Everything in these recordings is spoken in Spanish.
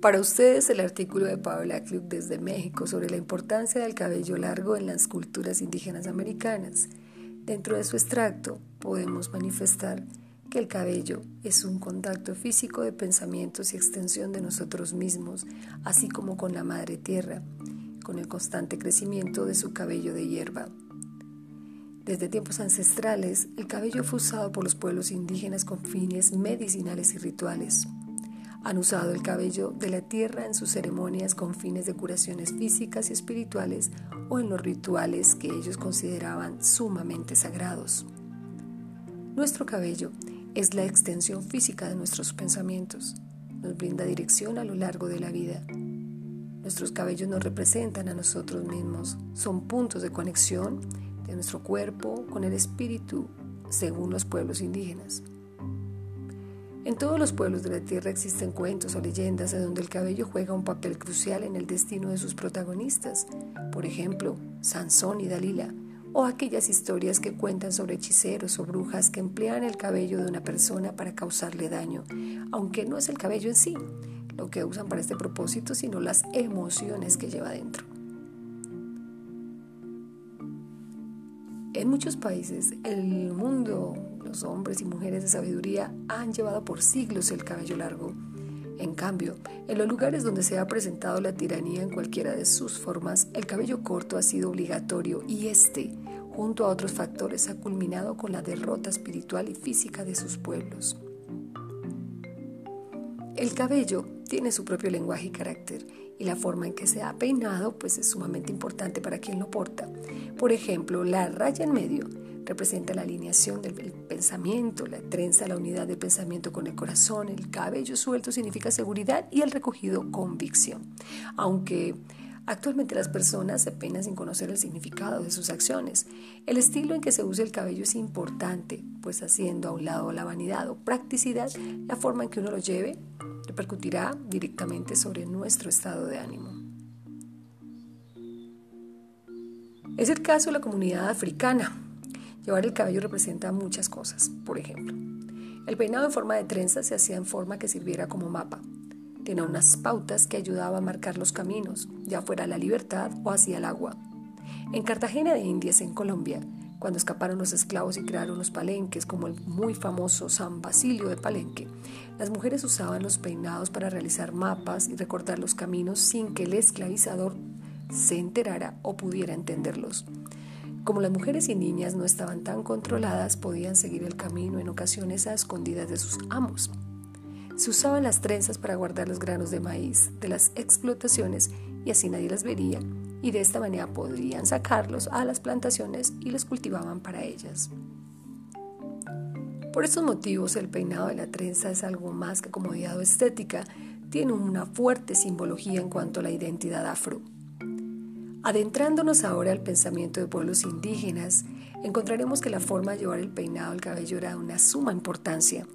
Para ustedes el artículo de Paola Klug desde México sobre la importancia del cabello largo en las culturas indígenas americanas. Dentro de su extracto podemos manifestar que el cabello es un contacto físico de pensamientos y extensión de nosotros mismos, así como con la madre tierra, con el constante crecimiento de su cabello de hierba. Desde tiempos ancestrales, el cabello fue usado por los pueblos indígenas con fines medicinales y rituales. Han usado el cabello de la tierra en sus ceremonias con fines de curaciones físicas y espirituales o en los rituales que ellos consideraban sumamente sagrados. Nuestro cabello es la extensión física de nuestros pensamientos. Nos brinda dirección a lo largo de la vida. Nuestros cabellos nos representan a nosotros mismos. Son puntos de conexión de nuestro cuerpo con el espíritu, según los pueblos indígenas. En todos los pueblos de la tierra existen cuentos o leyendas en donde el cabello juega un papel crucial en el destino de sus protagonistas, por ejemplo, Sansón y Dalila, o aquellas historias que cuentan sobre hechiceros o brujas que emplean el cabello de una persona para causarle daño, aunque no es el cabello en sí lo que usan para este propósito, sino las emociones que lleva dentro. En muchos países, el mundo, los hombres y mujeres de sabiduría han llevado por siglos el cabello largo. En cambio, en los lugares donde se ha presentado la tiranía en cualquiera de sus formas, el cabello corto ha sido obligatorio y este, junto a otros factores, ha culminado con la derrota espiritual y física de sus pueblos. El cabello tiene su propio lenguaje y carácter y la forma en que se ha peinado pues es sumamente importante para quien lo porta. Por ejemplo, la raya en medio representa la alineación del pensamiento, la trenza la unidad del pensamiento con el corazón, el cabello suelto significa seguridad y el recogido convicción. Aunque Actualmente las personas se peinan sin conocer el significado de sus acciones. El estilo en que se usa el cabello es importante, pues haciendo a un lado la vanidad o practicidad, la forma en que uno lo lleve repercutirá directamente sobre nuestro estado de ánimo. Es el caso de la comunidad africana. Llevar el cabello representa muchas cosas. Por ejemplo, el peinado en forma de trenza se hacía en forma que sirviera como mapa. Tenía unas pautas que ayudaban a marcar los caminos, ya fuera la libertad o hacia el agua. En Cartagena de Indias, en Colombia, cuando escaparon los esclavos y crearon los palenques, como el muy famoso San Basilio de Palenque, las mujeres usaban los peinados para realizar mapas y recortar los caminos sin que el esclavizador se enterara o pudiera entenderlos. Como las mujeres y niñas no estaban tan controladas, podían seguir el camino en ocasiones a escondidas de sus amos. Se usaban las trenzas para guardar los granos de maíz de las explotaciones y así nadie las vería y de esta manera podrían sacarlos a las plantaciones y los cultivaban para ellas. Por estos motivos el peinado de la trenza es algo más que comodidad o estética, tiene una fuerte simbología en cuanto a la identidad afro. Adentrándonos ahora al pensamiento de pueblos indígenas, encontraremos que la forma de llevar el peinado al cabello era de una suma importancia.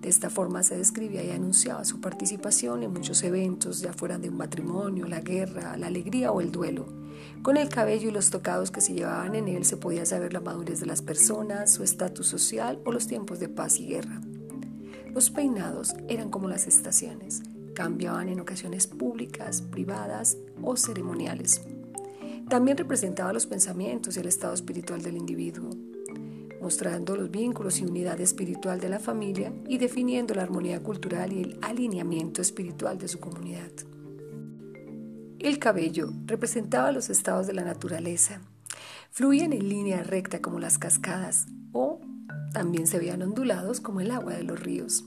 De esta forma se describía y anunciaba su participación en muchos eventos, ya fueran de un matrimonio, la guerra, la alegría o el duelo. Con el cabello y los tocados que se llevaban en él se podía saber la madurez de las personas, su estatus social o los tiempos de paz y guerra. Los peinados eran como las estaciones, cambiaban en ocasiones públicas, privadas o ceremoniales. También representaba los pensamientos y el estado espiritual del individuo mostrando los vínculos y unidad espiritual de la familia y definiendo la armonía cultural y el alineamiento espiritual de su comunidad. El cabello representaba los estados de la naturaleza. Fluían en línea recta como las cascadas o también se veían ondulados como el agua de los ríos.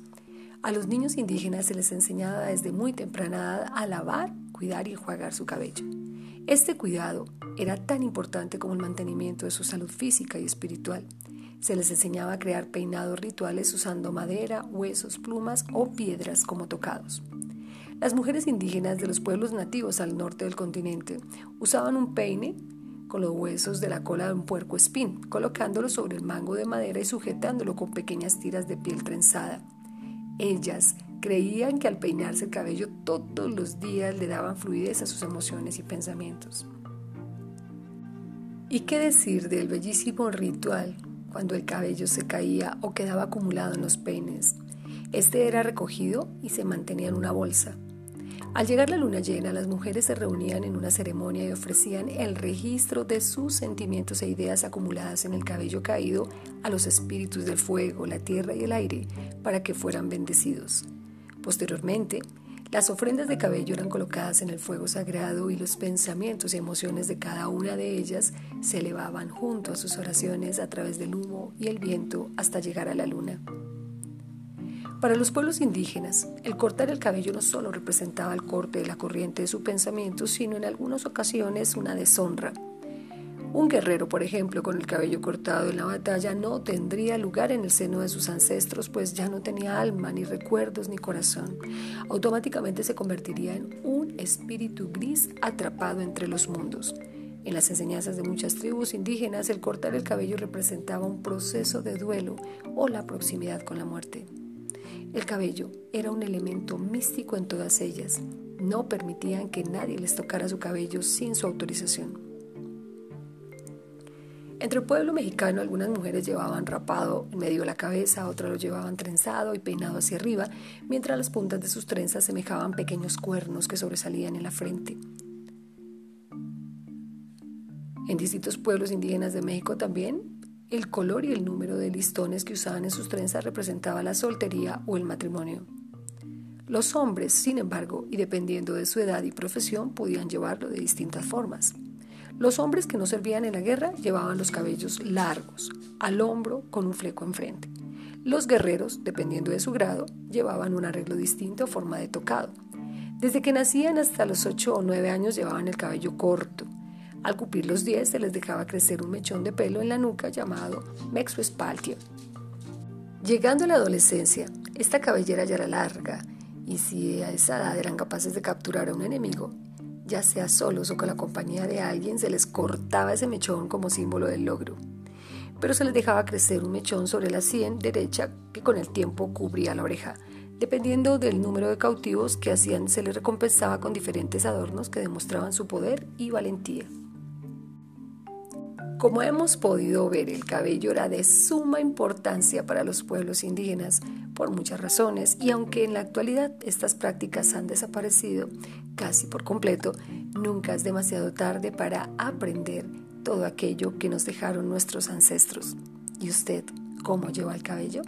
A los niños indígenas se les enseñaba desde muy temprana edad a lavar, cuidar y enjuagar su cabello. Este cuidado era tan importante como el mantenimiento de su salud física y espiritual. Se les enseñaba a crear peinados rituales usando madera, huesos, plumas o piedras como tocados. Las mujeres indígenas de los pueblos nativos al norte del continente usaban un peine con los huesos de la cola de un puerco espín, colocándolo sobre el mango de madera y sujetándolo con pequeñas tiras de piel trenzada. Ellas creían que al peinarse el cabello todos los días le daban fluidez a sus emociones y pensamientos. ¿Y qué decir del bellísimo ritual cuando el cabello se caía o quedaba acumulado en los peines. Este era recogido y se mantenía en una bolsa. Al llegar la luna llena, las mujeres se reunían en una ceremonia y ofrecían el registro de sus sentimientos e ideas acumuladas en el cabello caído a los espíritus del fuego, la tierra y el aire para que fueran bendecidos. Posteriormente, las ofrendas de cabello eran colocadas en el fuego sagrado y los pensamientos y emociones de cada una de ellas se elevaban junto a sus oraciones a través del humo y el viento hasta llegar a la luna. Para los pueblos indígenas, el cortar el cabello no solo representaba el corte de la corriente de su pensamiento, sino en algunas ocasiones una deshonra. Un guerrero, por ejemplo, con el cabello cortado en la batalla no tendría lugar en el seno de sus ancestros, pues ya no tenía alma, ni recuerdos, ni corazón. Automáticamente se convertiría en un espíritu gris atrapado entre los mundos. En las enseñanzas de muchas tribus indígenas, el cortar el cabello representaba un proceso de duelo o la proximidad con la muerte. El cabello era un elemento místico en todas ellas. No permitían que nadie les tocara su cabello sin su autorización. Entre el pueblo mexicano algunas mujeres llevaban rapado en medio de la cabeza, otras lo llevaban trenzado y peinado hacia arriba, mientras las puntas de sus trenzas semejaban pequeños cuernos que sobresalían en la frente. En distintos pueblos indígenas de México también el color y el número de listones que usaban en sus trenzas representaba la soltería o el matrimonio. Los hombres, sin embargo, y dependiendo de su edad y profesión, podían llevarlo de distintas formas. Los hombres que no servían en la guerra llevaban los cabellos largos, al hombro con un fleco enfrente. Los guerreros, dependiendo de su grado, llevaban un arreglo distinto o forma de tocado. Desde que nacían hasta los 8 o 9 años llevaban el cabello corto, al cumplir los 10 se les dejaba crecer un mechón de pelo en la nuca llamado mexoespaltio. Llegando a la adolescencia, esta cabellera ya era larga y si a esa edad eran capaces de capturar a un enemigo, ya sea solos o con la compañía de alguien, se les cortaba ese mechón como símbolo del logro. Pero se les dejaba crecer un mechón sobre la sien derecha que con el tiempo cubría la oreja. Dependiendo del número de cautivos que hacían, se les recompensaba con diferentes adornos que demostraban su poder y valentía. Como hemos podido ver, el cabello era de suma importancia para los pueblos indígenas por muchas razones y aunque en la actualidad estas prácticas han desaparecido casi por completo, nunca es demasiado tarde para aprender todo aquello que nos dejaron nuestros ancestros. ¿Y usted cómo lleva el cabello?